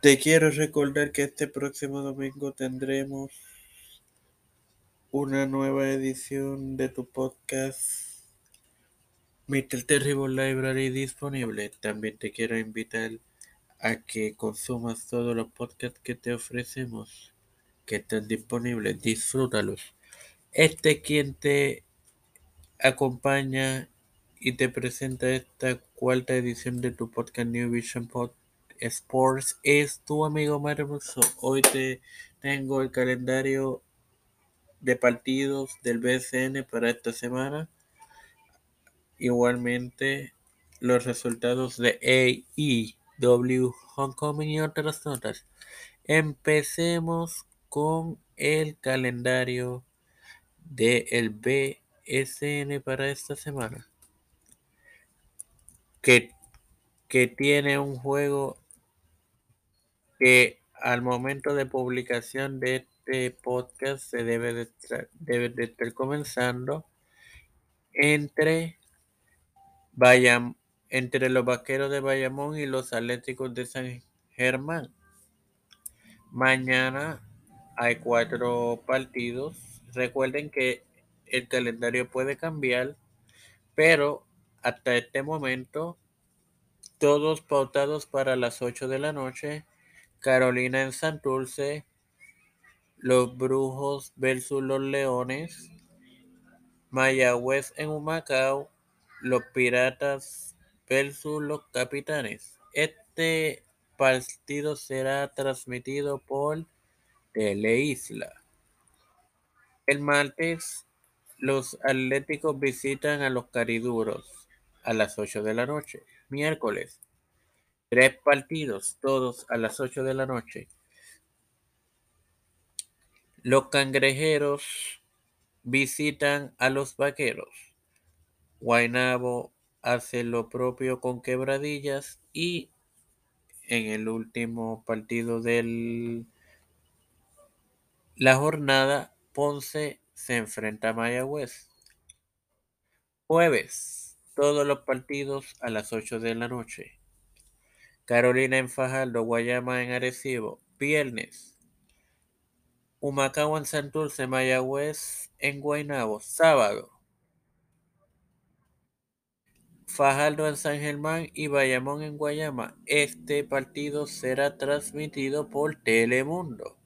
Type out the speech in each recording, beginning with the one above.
Te quiero recordar que este próximo domingo tendremos una nueva edición de tu podcast Mr. Terrible Library disponible. También te quiero invitar a que consumas todos los podcasts que te ofrecemos que están disponibles. Disfrútalos. Este quien te acompaña y te presenta esta cuarta edición de tu podcast New Vision Pod Sports es tu amigo Marmoso. Hoy te tengo el calendario de partidos del BSN para esta semana. Igualmente los resultados de AEW Homecoming y otras notas. Empecemos con el calendario del BSN para esta semana. Que, que tiene un juego que al momento de publicación de este podcast se debe de, debe de estar comenzando entre, Bayam, entre los vaqueros de Bayamón y los atléticos de San Germán. Mañana hay cuatro partidos. Recuerden que el calendario puede cambiar, pero hasta este momento todos pautados para las 8 de la noche. Carolina en Santurce, los Brujos versus los Leones, Mayagüez en Humacao, los Piratas versus los Capitanes. Este partido será transmitido por Teleisla. El martes, los Atléticos visitan a los Cariduros a las 8 de la noche. Miércoles, tres partidos, todos a las 8 de la noche. Los cangrejeros visitan a los vaqueros. Guainabo hace lo propio con quebradillas y en el último partido de la jornada, Ponce se enfrenta a Mayagüez. Jueves, todos los partidos a las 8 de la noche. Carolina en Fajardo, Guayama en Arecibo. Viernes, Humacao en Santurce, Mayagüez en Guaynabo. Sábado, Fajardo en San Germán y Bayamón en Guayama. Este partido será transmitido por Telemundo.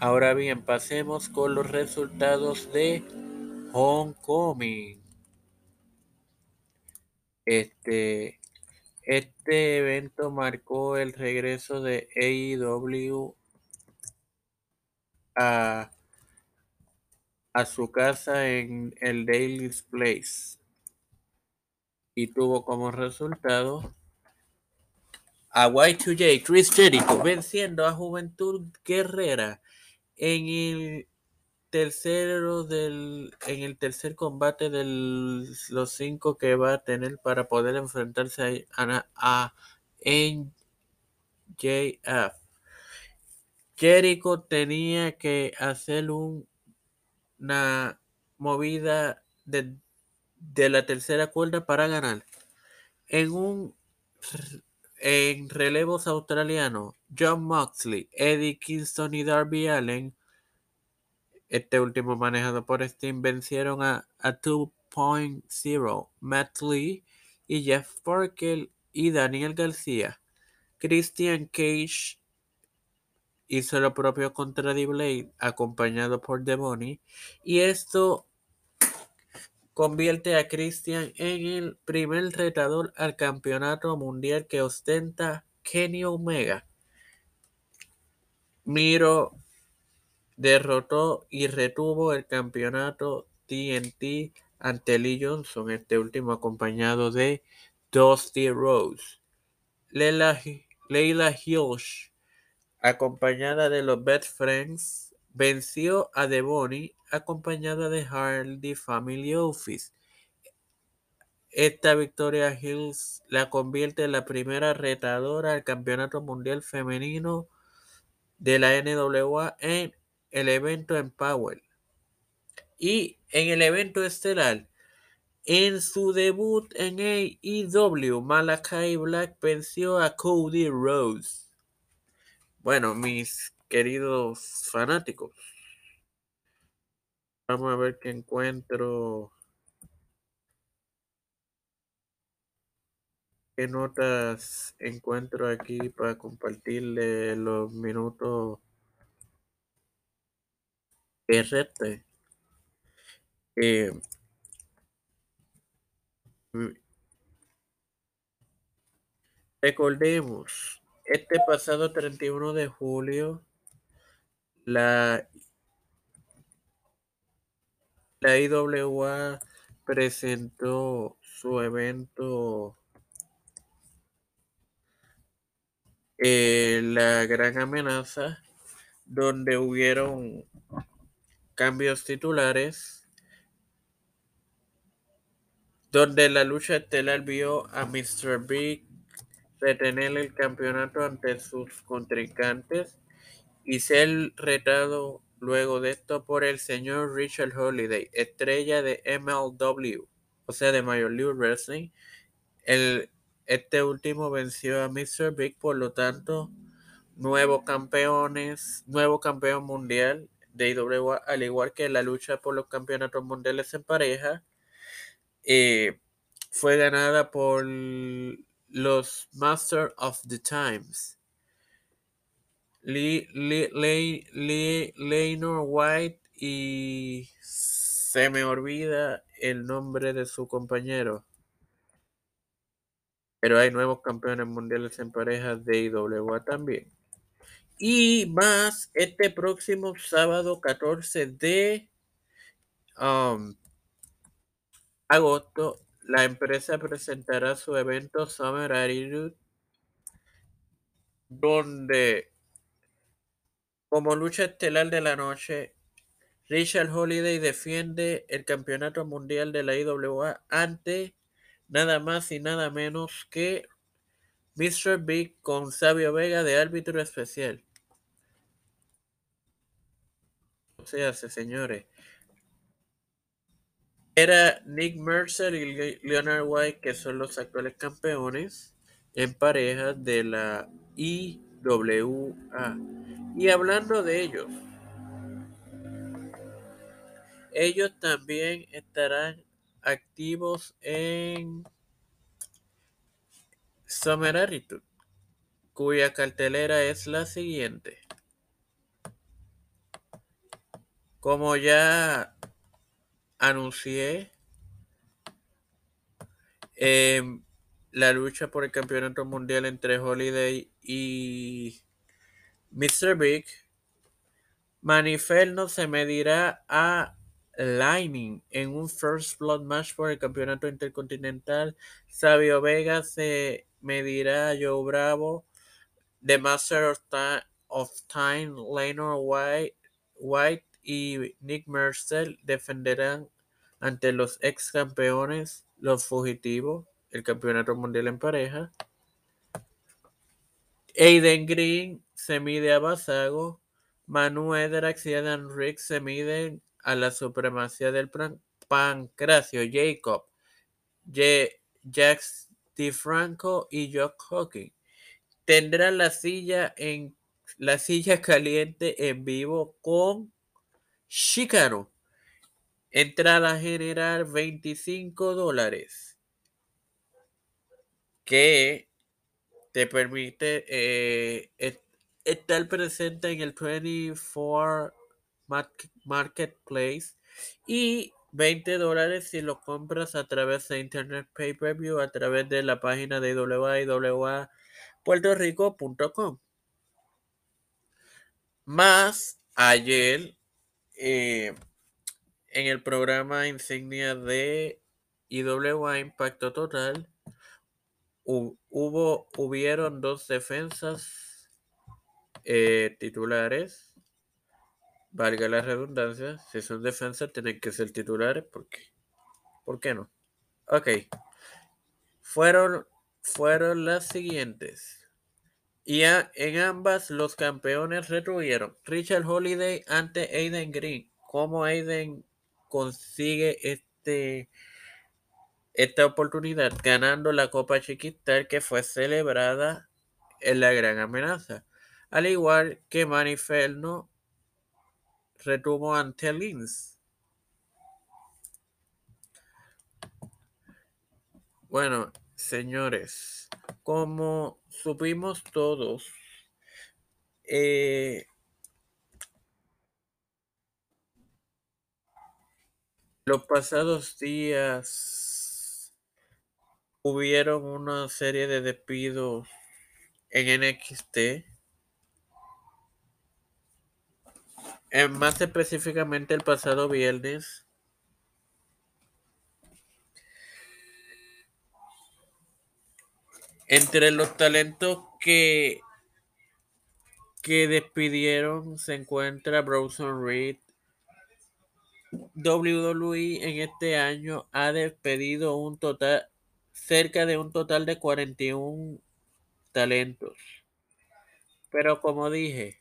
Ahora bien, pasemos con los resultados de Homecoming. Este, este evento marcó el regreso de AEW a, a su casa en el Daily's Place. Y tuvo como resultado a Y2J, Chris Jericho, venciendo a Juventud Guerrera en el tercero del en el tercer combate de los cinco que va a tener para poder enfrentarse a, a NJF. Jericho tenía que hacer un, una movida de, de la tercera cuerda para ganar. En un en relevos australianos, John Moxley, Eddie Kingston y Darby Allen, este último manejado por Steam, vencieron a, a 2.0, Matt Lee y Jeff Parker y Daniel García. Christian Cage hizo lo propio contra D-Blade, acompañado por Devoni, y esto convierte a Christian en el primer retador al campeonato mundial que ostenta Kenny Omega. Miro derrotó y retuvo el campeonato TNT ante Lee Johnson, este último acompañado de Dusty Rose. Leila, Leila Hirsch, acompañada de los Best Friends, venció a Devoni acompañada de Hardy Family Office. Esta victoria Hills la convierte en la primera retadora al Campeonato Mundial Femenino de la NWA en el evento en Power. Y en el evento estelar, En su debut en AEW, Malakai Black venció a Cody Rhodes. Bueno, mis queridos fanáticos, vamos a ver qué encuentro. ¿Qué notas encuentro aquí para compartirle los minutos reste? Eh, recordemos, este pasado 31 de julio, la, la IWA presentó su evento eh, La Gran Amenaza, donde hubieron cambios titulares, donde la lucha estelar vio a Mr. Big retener el campeonato ante sus contrincantes y ser retado luego de esto por el señor Richard Holiday, estrella de MLW, o sea, de Major League Wrestling. El, este último venció a Mr. Big, por lo tanto, nuevos campeones, nuevo campeón mundial de al igual que la lucha por los campeonatos mundiales en pareja, eh, fue ganada por los Master of the Times. Lee, White y se me olvida el nombre de su compañero. Pero hay nuevos campeones mundiales en parejas de IWA también. Y más este próximo sábado 14 de um, agosto, la empresa presentará su evento Summer Attitude, donde como lucha estelar de la noche, Richard Holiday defiende el campeonato mundial de la IWA ante nada más y nada menos que Mr. Big con Sabio Vega de árbitro especial. O sea, señores. Era Nick Mercer y Leonard White, que son los actuales campeones en pareja de la IWA. Y hablando de ellos, ellos también estarán activos en Summer Attitude, cuya cartelera es la siguiente. Como ya anuncié, em, la lucha por el campeonato mundial entre Holiday y Mr. Big, Manifelno se medirá a Lightning en un First Blood match por el campeonato intercontinental. Sabio Vega se medirá a Joe Bravo. The Master of, Time, White, White y Nick Mercer defenderán ante los ex campeones, los fugitivos, el campeonato mundial en pareja. Aiden Green se mide a Basago. Manu Edrax y Adam Rick se miden a la supremacía del pancracio. Jacob, Jax DiFranco y Jock Hawking tendrán la silla en la silla caliente en vivo con Chicano. Entrada general 25 dólares. Que te permite eh, estar presente en el 24 Marketplace y 20 dólares si lo compras a través de Internet Pay Per View a través de la página de www.puertorico.com. Más ayer eh, en el programa insignia de IWA Impacto Total hubo, hubieron dos defensas eh, titulares. Valga la redundancia, si son defensas tienen que ser titulares, porque ¿por qué no? Ok. Fueron, fueron las siguientes. Y en ambas los campeones retuvieron. Richard Holiday ante Aiden Green. ¿Cómo Aiden consigue este esta oportunidad ganando la Copa Chiquita que fue celebrada en la gran amenaza. Al igual que Maniferno retuvo ante Linz. Bueno, señores, como supimos todos, eh, los pasados días hubieron una serie de despidos en NXT. más específicamente el pasado viernes. Entre los talentos que, que despidieron se encuentra Bronson Reed. WWE en este año ha despedido un total cerca de un total de 41 talentos. Pero como dije,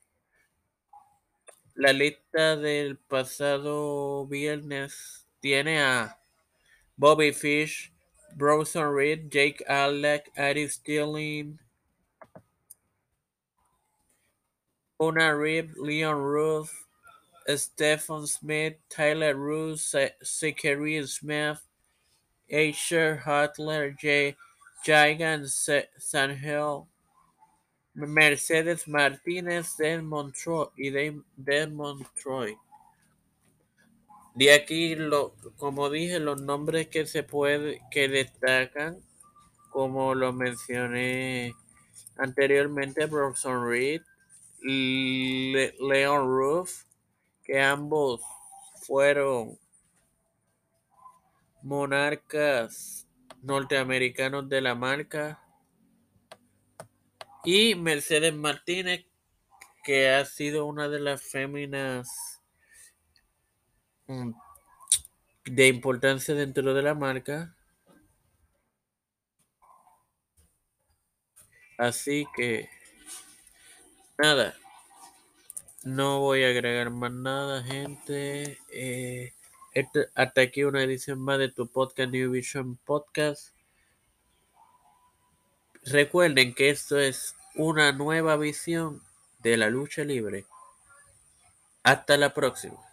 la lista del pasado viernes tiene a Bobby Fish, Bronson Reed, Jake Alec, Eddie Stirling, Una Reed, Leon Ruth, Stephen Smith, Tyler Roos, Zachary Smith, Asher Hutler, J. Gigan Sangel, Mercedes Martínez de Montroy y Montroy. De aquí, lo, como dije, los nombres que se puede, que destacan, como lo mencioné anteriormente, Bronson Reed, Leon Roof, que ambos fueron monarcas norteamericanos de la marca, y Mercedes Martínez, que ha sido una de las féminas de importancia dentro de la marca. Así que, nada, no voy a agregar más nada, gente. Eh, este, hasta aquí una edición más de tu podcast New Vision Podcast. Recuerden que esto es una nueva visión de la lucha libre. Hasta la próxima.